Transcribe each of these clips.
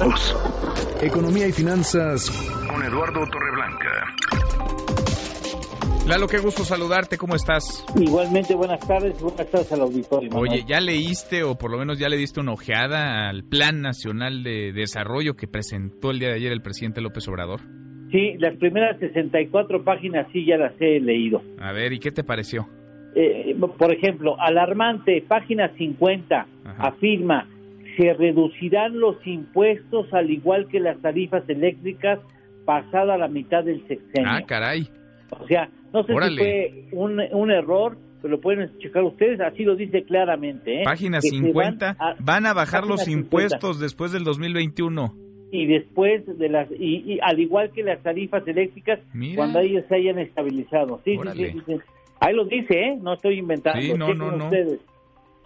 todos. Economía y finanzas con Eduardo Torreblanca. Lalo, qué gusto saludarte, ¿cómo estás? Igualmente, buenas tardes, buenas tardes al auditorio. Oye, ¿ya leíste o por lo menos ya le diste una ojeada al Plan Nacional de Desarrollo que presentó el día de ayer el presidente López Obrador? Sí, las primeras 64 páginas sí ya las he leído. A ver, ¿y qué te pareció? Eh, por ejemplo, alarmante, página 50, afirma, se reducirán los impuestos al igual que las tarifas eléctricas pasada la mitad del sexenio. Ah, caray. O sea, no sé si fue un, un error, pero lo pueden checar ustedes, así lo dice claramente. ¿eh? Página 50, van a, bajar los impuestos después del 2021 y después de las y, al igual que las tarifas eléctricas cuando ellos se hayan estabilizado. Sí, sí, sí, Ahí lo dice, ¿eh? No estoy inventando. Sí, no, chequen no, ustedes.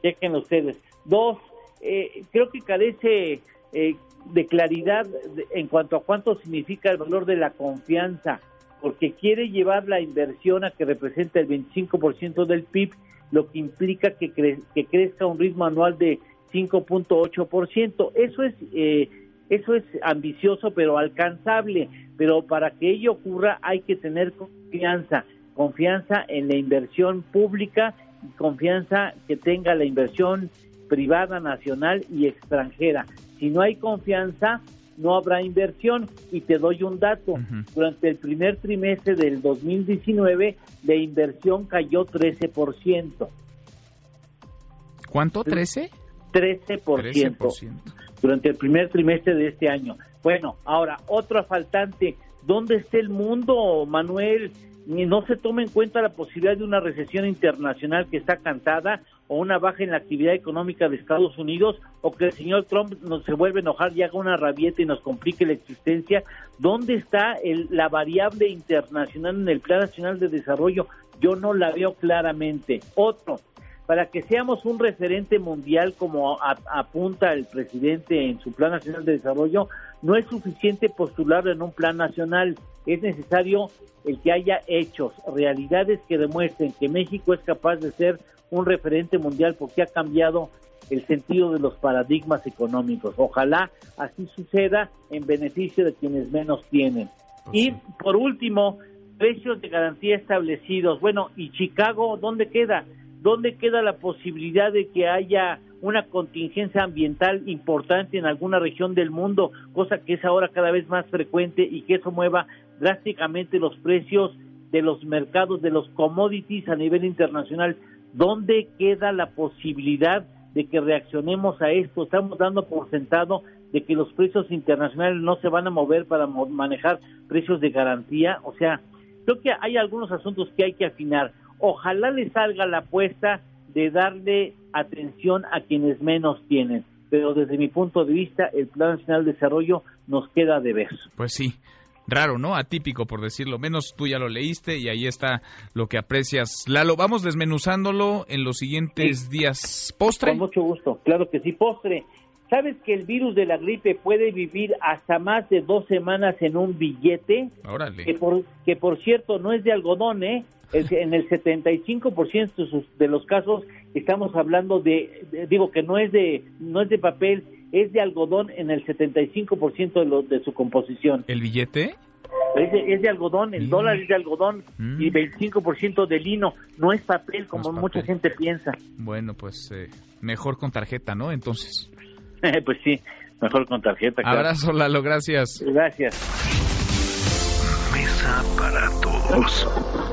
Chequen ustedes. Dos, eh, creo que carece eh, de claridad en cuanto a cuánto significa el valor de la confianza, porque quiere llevar la inversión a que represente el 25% del PIB, lo que implica que, que crezca un ritmo anual de 5.8%. Eso es eh, eso es ambicioso pero alcanzable, pero para que ello ocurra hay que tener confianza, confianza en la inversión pública y confianza que tenga la inversión privada, nacional y extranjera. Si no hay confianza, no habrá inversión. Y te doy un dato. Durante el primer trimestre del 2019, la inversión cayó 13%. ¿Cuánto? ¿13? 13%. 13% durante el primer trimestre de este año. Bueno, ahora, otro faltante. ¿Dónde está el mundo, Manuel? No se toma en cuenta la posibilidad de una recesión internacional que está cantada o una baja en la actividad económica de Estados Unidos o que el señor Trump nos se vuelve a enojar y haga una rabieta y nos complique la existencia. ¿Dónde está la variable internacional en el Plan Nacional de Desarrollo? Yo no la veo claramente. Otro, para que seamos un referente mundial como apunta el presidente en su Plan Nacional de Desarrollo, no es suficiente postularlo en un plan nacional, es necesario el que haya hechos, realidades que demuestren que México es capaz de ser un referente mundial porque ha cambiado el sentido de los paradigmas económicos. Ojalá así suceda en beneficio de quienes menos tienen. Pues y por último, precios de garantía establecidos. Bueno, ¿y Chicago dónde queda? ¿Dónde queda la posibilidad de que haya una contingencia ambiental importante en alguna región del mundo, cosa que es ahora cada vez más frecuente y que eso mueva drásticamente los precios de los mercados de los commodities a nivel internacional? ¿Dónde queda la posibilidad de que reaccionemos a esto? Estamos dando por sentado de que los precios internacionales no se van a mover para manejar precios de garantía. O sea, creo que hay algunos asuntos que hay que afinar ojalá le salga la apuesta de darle atención a quienes menos tienen. Pero desde mi punto de vista, el Plan Nacional de Desarrollo nos queda de ver. Pues sí, raro, ¿no? Atípico, por decirlo menos. Tú ya lo leíste y ahí está lo que aprecias. Lalo, vamos desmenuzándolo en los siguientes días. ¿Postre? Con mucho gusto, claro que sí, postre. ¿Sabes que el virus de la gripe puede vivir hasta más de dos semanas en un billete? Órale. Que por, que por cierto no es de algodón, ¿eh? En el 75% de los casos estamos hablando de, digo que no es de no es de papel, es de algodón en el 75% de, lo, de su composición. ¿El billete? Es de, es de algodón, el dólar es de algodón mm. y 25% de lino, no es papel como mucha gente piensa. Bueno, pues eh, mejor con tarjeta, ¿no? Entonces. pues sí, mejor con tarjeta. Abrazo, Lalo, gracias. Gracias. Mesa para todos.